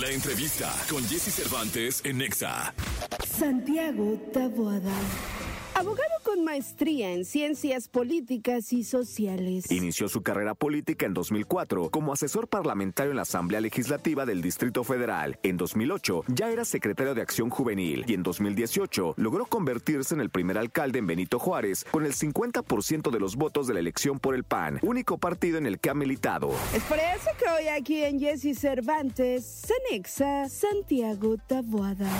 La entrevista con Jesse Cervantes en Nexa. Santiago Taboada. Abogado con maestría en ciencias políticas y sociales. Inició su carrera política en 2004 como asesor parlamentario en la Asamblea Legislativa del Distrito Federal. En 2008 ya era secretario de Acción Juvenil y en 2018 logró convertirse en el primer alcalde en Benito Juárez con el 50% de los votos de la elección por el PAN, único partido en el que ha militado. Es por eso que hoy aquí en Jesse Cervantes se anexa Santiago Taboada.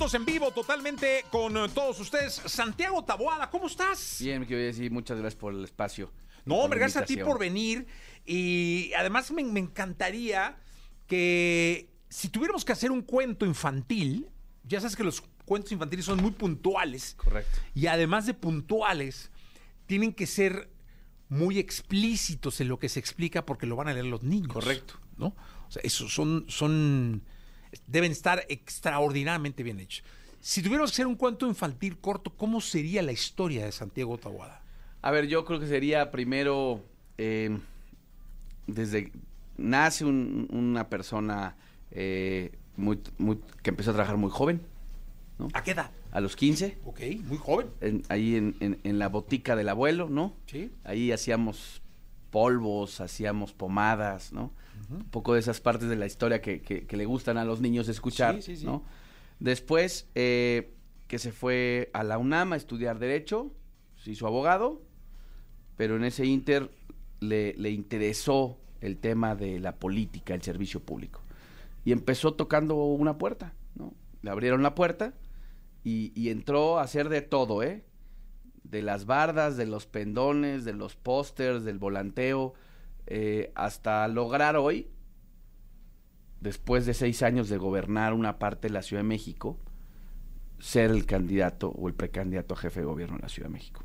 Minutos en vivo, totalmente con eh, todos ustedes. Santiago Taboada, ¿cómo estás? Bien, quiero decir, muchas gracias por el espacio. No, hombre, gracias a ti por venir. Y además me, me encantaría que si tuviéramos que hacer un cuento infantil, ya sabes que los cuentos infantiles son muy puntuales. Correcto. Y además de puntuales, tienen que ser muy explícitos en lo que se explica porque lo van a leer los niños. Correcto. ¿No? O sea, eso son, son, deben estar extraordinariamente bien hechos. Si tuviéramos que hacer un cuento infantil corto, ¿cómo sería la historia de Santiago Tahuada? A ver, yo creo que sería primero, eh, desde nace un- una persona eh, muy, muy, que empezó a trabajar muy joven, ¿A qué edad? a los 15, Ok, muy joven. en- ahí en, en- en la botica del abuelo, ¿no? Sí. Ahí hacíamos polvos, hacíamos pomadas, ¿no? Un poco de esas partes de la historia que, que- que le gustan a los niños escuchar, Sí, sí, sí. ¿no? Después, eh, que se fue a la UNAM a estudiar Derecho, se hizo abogado, pero en ese inter le, le interesó el tema de la política, el servicio público. Y empezó tocando una puerta, ¿no? Le abrieron la puerta y, y entró a hacer de todo, ¿eh? de las bardas, de los pendones, de los pósters, del volanteo, eh, hasta lograr hoy, después de seis años de gobernar una parte de la Ciudad de México, ser el candidato o el precandidato a jefe de gobierno de la Ciudad de México.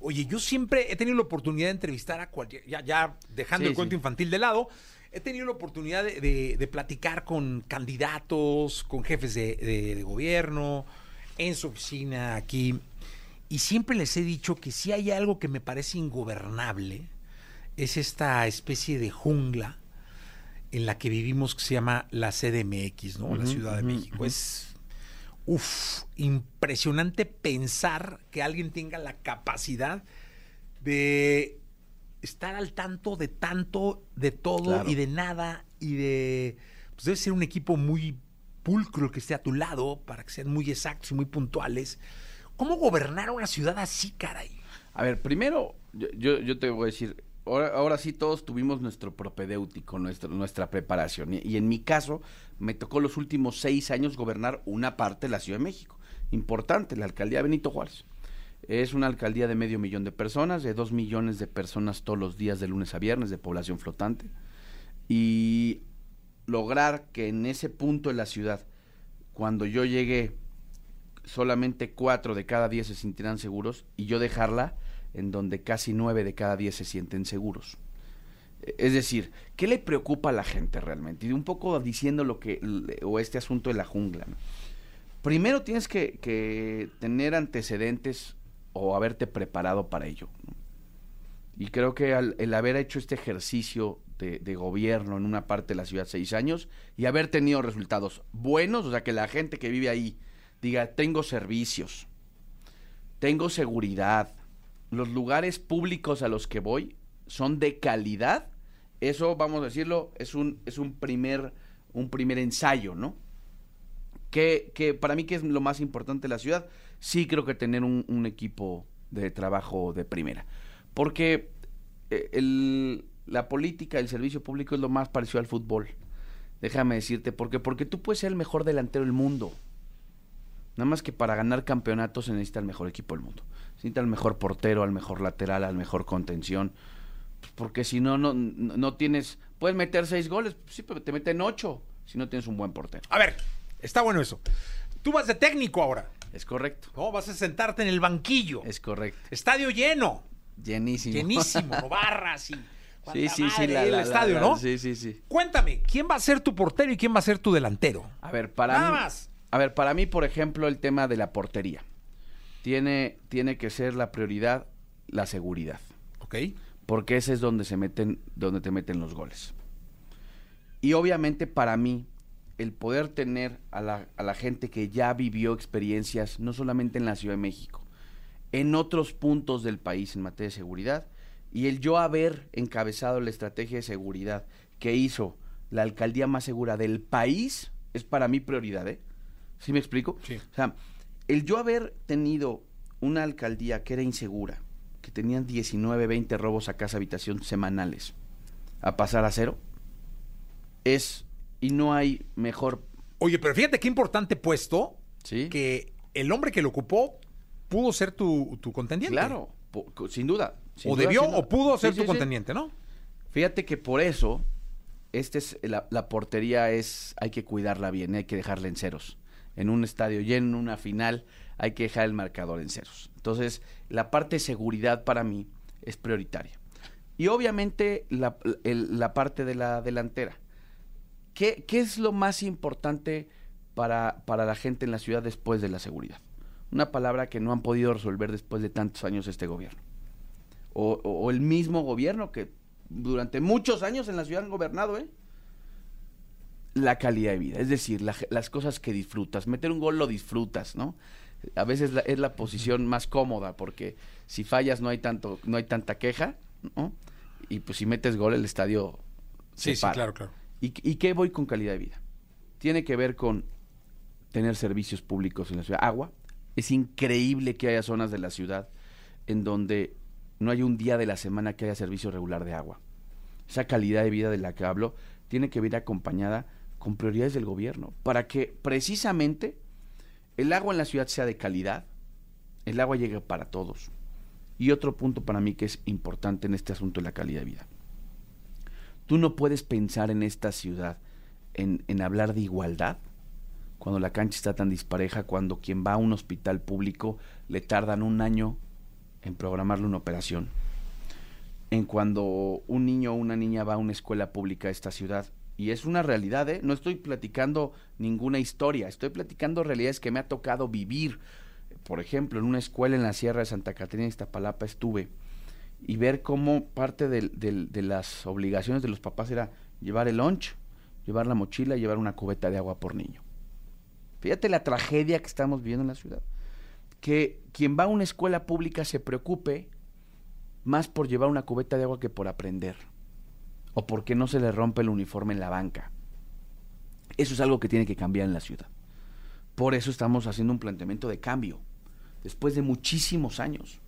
Oye, yo siempre he tenido la oportunidad de entrevistar a cualquier, ya, ya dejando Sí, el cuento sí. infantil de lado, he tenido la oportunidad de, de- de platicar con candidatos, con jefes de, de- de gobierno, en su oficina aquí, y siempre les he dicho que si hay algo que me parece ingobernable, es esta especie de jungla en la que vivimos que se llama la CDMX, ¿no? la Ciudad de México. Es uf, impresionante pensar que alguien tenga la capacidad de estar al tanto de tanto, de todo Claro. y de nada y de... Pues debe ser un equipo muy pulcro el que esté a tu lado para que sean muy exactos y muy puntuales. ¿Cómo gobernar una ciudad así, caray? A ver, primero, yo, yo, yo te voy a decir, ahora, sí todos tuvimos nuestro propedéutico, nuestro, nuestra preparación. Y, y en mi caso, me tocó los últimos seis años gobernar una parte de la Ciudad de México. Importante, la alcaldía Benito Juárez. Es una alcaldía de medio millón de personas, de dos millones de personas todos los días de lunes a viernes de población flotante. Y lograr que en ese punto de la ciudad, cuando yo llegué, solamente cuatro de cada diez se sintieran seguros y yo dejarla en donde casi nueve de cada diez se sienten seguros. E- Es decir, ¿qué le preocupa a la gente realmente? Y un poco diciendo lo que, o este asunto de la jungla. Primero tienes que, tener antecedentes o haberte preparado para ello. Y creo que el haber hecho este ejercicio de, de gobierno en una parte de la ciudad seis años y haber tenido resultados buenos, o sea, que la gente que vive ahí diga, tengo servicios, tengo seguridad, los lugares públicos a los que voy son de calidad, eso, vamos a decirlo, es un, es un, primer, un primer ensayo, ¿no? Que, que para mí que es lo más importante de la ciudad, sí creo que tener un, un equipo de trabajo de primera. Porque eh, el- la política, el servicio público es lo más parecido al fútbol. Déjame decirte, porque porque tú puedes ser el mejor delantero del mundo. Nada más que para ganar campeonatos se necesita el mejor equipo del mundo. Se necesita el mejor portero, al mejor lateral, al mejor contención. Pues porque si no, no, no tienes... Puedes meter seis goles, sí, pero te meten ocho si no tienes un buen portero. A ver, está bueno eso. Tú vas de técnico ahora. Es correcto. ¿no? Vas a sentarte en el banquillo. Es correcto. Estadio lleno. Llenísimo. Llenísimo, barras y. sí, sí, sí. la- el la- estadio, la- ¿no? Sí, sí, sí. Cuéntame, ¿quién va a ser tu portero y quién va a ser tu delantero? A ver, para Nada mí... más. A ver, para mí, por ejemplo, el tema de la portería. tiene, tiene que ser la prioridad la seguridad. Ok. Porque ese es donde se meten, donde te meten los goles. Y obviamente para mí, el poder tener a la, a la gente que ya vivió experiencias, no solamente en la Ciudad de México, en otros puntos del país en materia de seguridad, y el yo haber encabezado la estrategia de seguridad que hizo la alcaldía más segura del país, es para mí prioridad, ¿eh? ¿Sí me explico? Sí. O sea, el yo haber tenido una alcaldía que era insegura, que tenían 19, 20 robos a casa habitación semanales, a pasar a cero, es, y no hay mejor, Oye, pero fíjate qué importante puesto ¿sí? que el hombre que lo ocupó pudo ser tu, tu contendiente. Claro, po- sin duda. sin O duda, debió o pudo ser sí, tu sí. contendiente, ¿no? Fíjate que por eso, este es, la, la portería es, hay que cuidarla bien, hay que dejarla en ceros. En un estadio lleno, en una final, hay que dejar el marcador en ceros. Entonces, la parte de seguridad para mí es prioritaria. Y obviamente la, la parte de la delantera. ¿Qué, qué es lo más importante para, para la gente en la ciudad después de la seguridad? Una palabra que no han podido resolver después de tantos años este gobierno. O, o- o el mismo gobierno que durante muchos años en la ciudad han gobernado, ¿eh? La calidad de vida, es decir, la las cosas que disfrutas. Meter un gol lo disfrutas, ¿no? A veces la- es la posición más cómoda porque si fallas no hay tanto, no hay tanta queja, ¿no? Y pues si metes gol el estadio se Sí, sí, para. claro, claro. ¿Y, ¿Y qué voy con calidad de vida? Tiene que ver con tener servicios públicos en la ciudad. Agua. Es increíble que haya zonas de la ciudad en donde no hay un día de la semana que haya servicio regular de agua. Esa calidad de vida de la que hablo tiene que ir acompañada con prioridades del gobierno para que precisamente el agua en la ciudad sea de calidad, el agua llegue para todos. Y otro punto para mí que es importante en este asunto de la calidad de vida. Tú no puedes pensar en esta ciudad en, en hablar de igualdad cuando la cancha está tan dispareja, cuando quien va a un hospital público le tardan un año en programarle una operación, en cuando un niño o una niña va a una escuela pública a esta ciudad. Y es una realidad, ¿eh? No estoy platicando ninguna historia, estoy platicando realidades que me ha tocado vivir. Por ejemplo, en una escuela en la Sierra de Santa Catarina, Iztapalapa, estuve y ver cómo parte del- de las obligaciones de los papás era llevar el lunch, llevar la mochila y llevar una cubeta de agua por niño. Fíjate la tragedia que estamos viviendo en la ciudad. Que quien va a una escuela pública se preocupe más por llevar una cubeta de agua que por aprender. O porque no se le rompe el uniforme en la banca. Eso es algo que tiene que cambiar en la ciudad. Por eso estamos haciendo un planteamiento de cambio. Después de muchísimos años.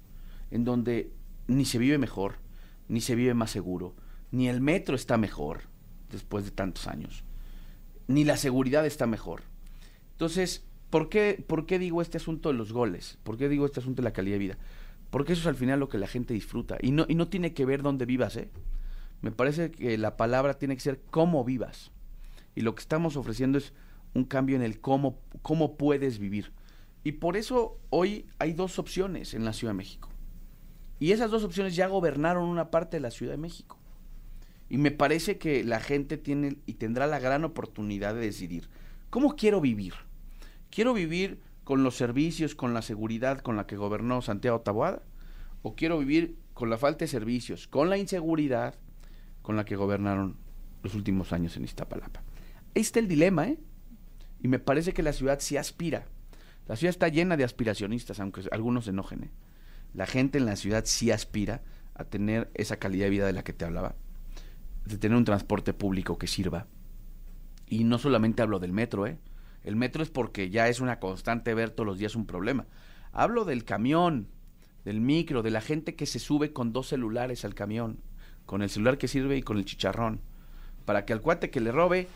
En donde ni se vive mejor, ni se vive más seguro, ni el metro está mejor después de tantos años, ni la seguridad está mejor. Entonces, ¿por qué, ¿por qué digo este asunto de los goles? ¿Por qué digo este asunto de la calidad de vida? Porque eso es al final lo que la gente disfruta. Y no, y no tiene que ver dónde vivas, ¿eh? Me parece que la palabra tiene que ser cómo vivas. Y lo que estamos ofreciendo es un cambio en el cómo, cómo puedes vivir. Y por eso hoy hay dos opciones en la Ciudad de México. Y esas dos opciones ya gobernaron una parte de la Ciudad de México. Y me parece que la gente tiene y tendrá la gran oportunidad de decidir, ¿cómo quiero vivir? ¿Quiero vivir con los servicios, con la seguridad con la que gobernó Santiago Taboada? ¿O quiero vivir con la falta de servicios, con la inseguridad con la que gobernaron los últimos años en Iztapalapa? Ahí está el dilema, ¿eh? Y me parece que la ciudad sí aspira. La ciudad está llena de aspiracionistas, aunque algunos se enojen, ¿eh? La gente en la ciudad sí aspira a tener esa calidad de vida de la que te hablaba, de tener un transporte público que sirva. Y no solamente hablo del metro, ¿eh? El metro es porque ya es una constante ver todos los días un problema. Hablo del camión, del micro, de la gente que se sube con dos celulares al camión, con el celular que sirve y con el chicharrón, para que al cuate que le robe,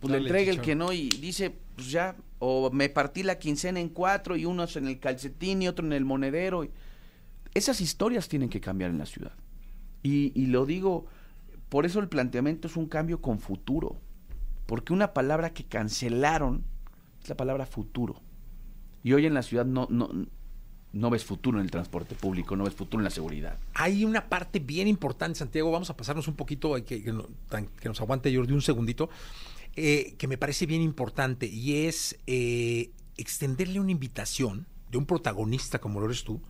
pues Dale le entregue el que no y dice, pues ya, o me partí la quincena en cuatro y unos en el calcetín y otro en el monedero. y- Esas historias tienen que cambiar en la ciudad. Y, y lo digo, por eso el planteamiento es un cambio con futuro. Porque una palabra que cancelaron es la palabra futuro. Y hoy en la ciudad no, no, no ves futuro en el transporte público, no ves futuro en la seguridad. Hay una parte bien importante, Santiago. Vamos a pasarnos un poquito, que, que, que nos aguante Jordi un segundito, eh, que me parece bien importante y es eh, extenderle una invitación. de un protagonista como lo eres tú,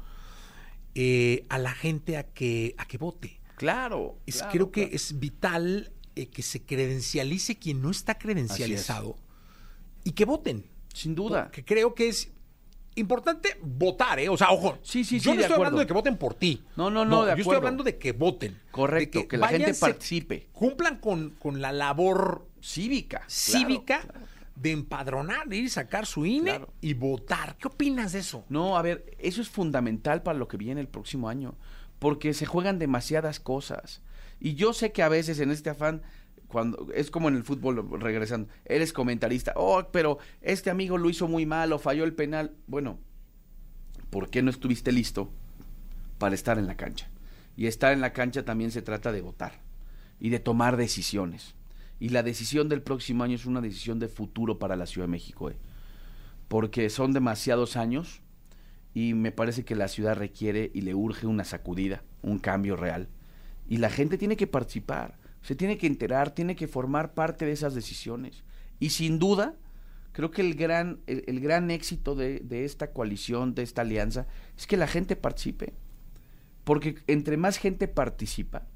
eh, a la gente a que, a que vote. Claro. Es- claro, creo que es vital que se credencialice quien no está credencializado y que voten. Sin duda. Porque creo que es importante votar, ¿eh? O sea, ojo. Sí, sí, yo sí, no de estoy hablando de que voten por ti. No, no, no, de Yo estoy hablando de que voten. Correcto, de que la gente participe. Cumplan con, con la labor Cívica. claro, cívica claro. de empadronar, de ir a sacar su INE Claro. y votar. ¿Qué opinas de eso? No, a ver, eso es fundamental para lo que viene el próximo año, porque se juegan demasiadas cosas. Y yo sé que a veces en este afán, cuando es como en el fútbol, regresando, eres comentarista, oh, pero este amigo lo hizo muy mal o falló el penal. Bueno, ¿por qué no estuviste listo para estar en la cancha? Y estar en la cancha también se trata de votar y de tomar decisiones. Y la decisión del próximo año es una decisión de futuro para la Ciudad de México, eh. porque son demasiados años y me parece que la ciudad requiere y le urge una sacudida, un cambio real. Y la gente tiene que participar, se tiene que enterar, tiene que formar parte de esas decisiones. Y sin duda, creo que el gran, el, el gran éxito de, de esta coalición, de esta alianza, es que la gente participe. Porque entre más gente participa,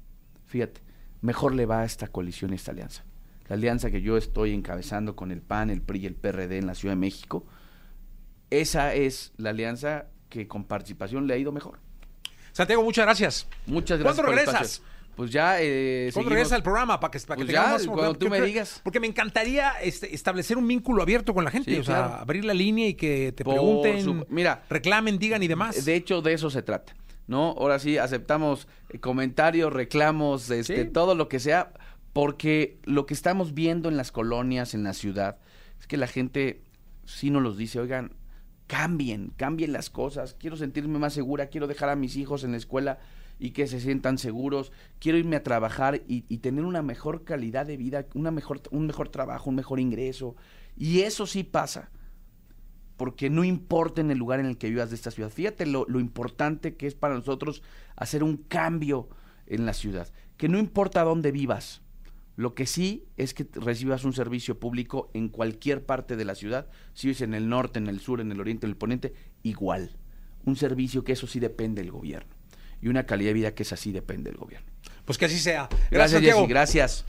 fíjate, mejor le va a esta coalición, a esta alianza. La alianza que yo estoy encabezando con el PAN, el PRI y el PRD en la Ciudad de México, esa es la alianza que con participación le ha ido mejor. Santiago, muchas gracias. Muchas gracias. ¿Cuándo regresas? Pues ya. Eh, ¿Cuándo regresa al programa? Para que, para que Pues ya, más- cuando tú me digas. Porque me encantaría este, establecer un vínculo abierto con la gente. Sí, o sea, abrir la línea y que te Por pregunten, su- mira, reclamen, digan y demás. De hecho, de eso se trata. ¿No? Ahora sí, aceptamos eh, comentarios, reclamos, este, Sí. todo lo que sea, porque lo que estamos viendo en las colonias, en la ciudad, es que la gente sí nos los dice, oigan, cambien, cambien las cosas, quiero sentirme más segura, quiero dejar a mis hijos en la escuela y que se sientan seguros, quiero irme a trabajar y, tener una mejor calidad de vida, una mejor, un mejor trabajo, un mejor ingreso. Y eso sí pasa porque no importa en el lugar en el que vivas de esta ciudad. Fíjate lo, lo importante que es para nosotros hacer un cambio en la ciudad. Que no importa dónde vivas, lo que sí es que recibas un servicio público en cualquier parte de la ciudad, si vives en el norte, en el sur, en el oriente, en el poniente, igual. Un servicio que eso sí depende del gobierno. Y una calidad de vida que esa sí depende del gobierno. Pues que así sea. Gracias, Santiago. Jessy, gracias.